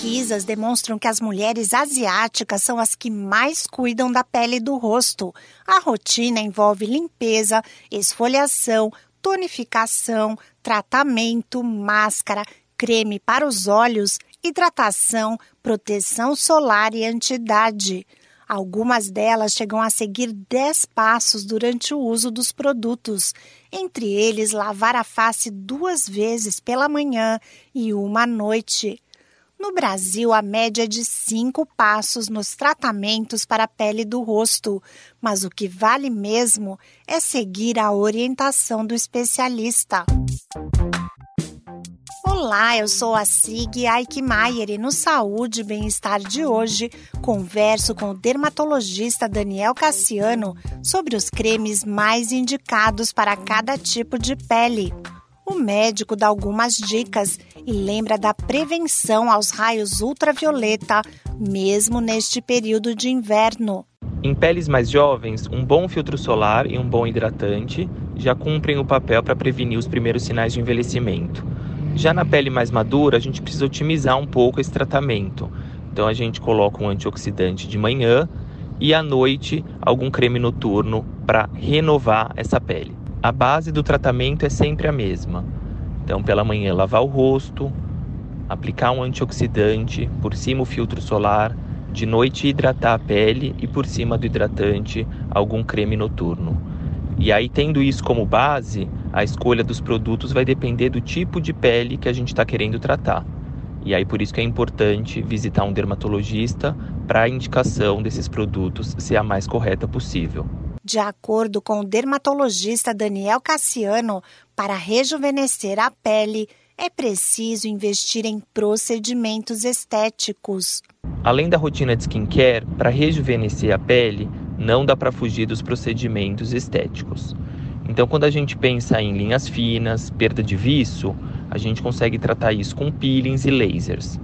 Pesquisas demonstram que as mulheres asiáticas são as que mais cuidam da pele do rosto. A rotina envolve limpeza, esfoliação, tonificação, tratamento, máscara, creme para os olhos, hidratação, proteção solar e antidade. Algumas delas chegam a seguir 10 passos durante o uso dos produtos, entre eles lavar a face duas vezes pela manhã e uma à noite. No Brasil, a média é de cinco passos nos tratamentos para a pele do rosto, mas o que vale mesmo é seguir a orientação do especialista. Olá, eu sou a Sig Aikmaier e no Saúde e Bem-Estar de hoje converso com o dermatologista Daniel Cassiano sobre os cremes mais indicados para cada tipo de pele. O médico dá algumas dicas e lembra da prevenção aos raios ultravioleta, mesmo neste período de inverno. Em peles mais jovens, um bom filtro solar e um bom hidratante já cumprem o papel para prevenir os primeiros sinais de envelhecimento. Já na pele mais madura, a gente precisa otimizar um pouco esse tratamento. Então a gente coloca um antioxidante de manhã e à noite algum creme noturno para renovar essa pele. A base do tratamento é sempre a mesma. Então, pela manhã, lavar o rosto, aplicar um antioxidante, por cima o filtro solar, de noite hidratar a pele e por cima do hidratante algum creme noturno. E aí, tendo isso como base, a escolha dos produtos vai depender do tipo de pele que a gente está querendo tratar. E aí, por isso que é importante visitar um dermatologista para a indicação desses produtos ser a mais correta possível. De acordo com o dermatologista Daniel Cassiano, para rejuvenescer a pele é preciso investir em procedimentos estéticos. Além da rotina de skincare, para rejuvenescer a pele, não dá para fugir dos procedimentos estéticos. Então, quando a gente pensa em linhas finas, perda de viço, a gente consegue tratar isso com peelings e lasers.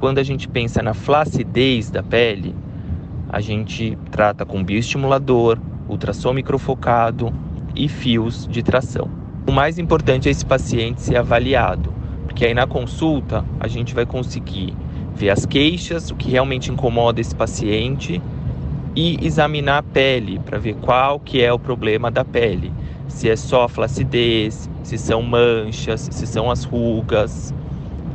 Quando a gente pensa na flacidez da pele, a gente trata com bioestimulador, ultrassom microfocado e fios de tração. Mais importante é esse paciente ser avaliado, porque aí na consulta a gente vai conseguir ver as queixas, o que realmente incomoda esse paciente e examinar a pele para ver qual que é o problema da pele. Se é só flacidez, se são manchas, se são as rugas.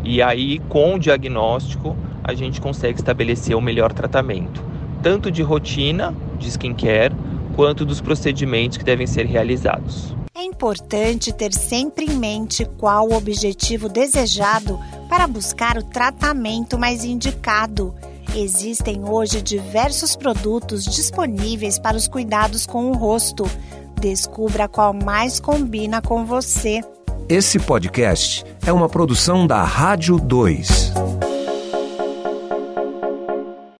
E aí, com o diagnóstico, a gente consegue estabelecer o melhor tratamento, tanto de rotina, de skincare, quanto dos procedimentos que devem ser realizados. É importante ter sempre em mente qual o objetivo desejado para buscar o tratamento mais indicado. Existem hoje diversos produtos disponíveis para os cuidados com o rosto. Descubra qual mais combina com você. Esse podcast é uma produção da Rádio 2.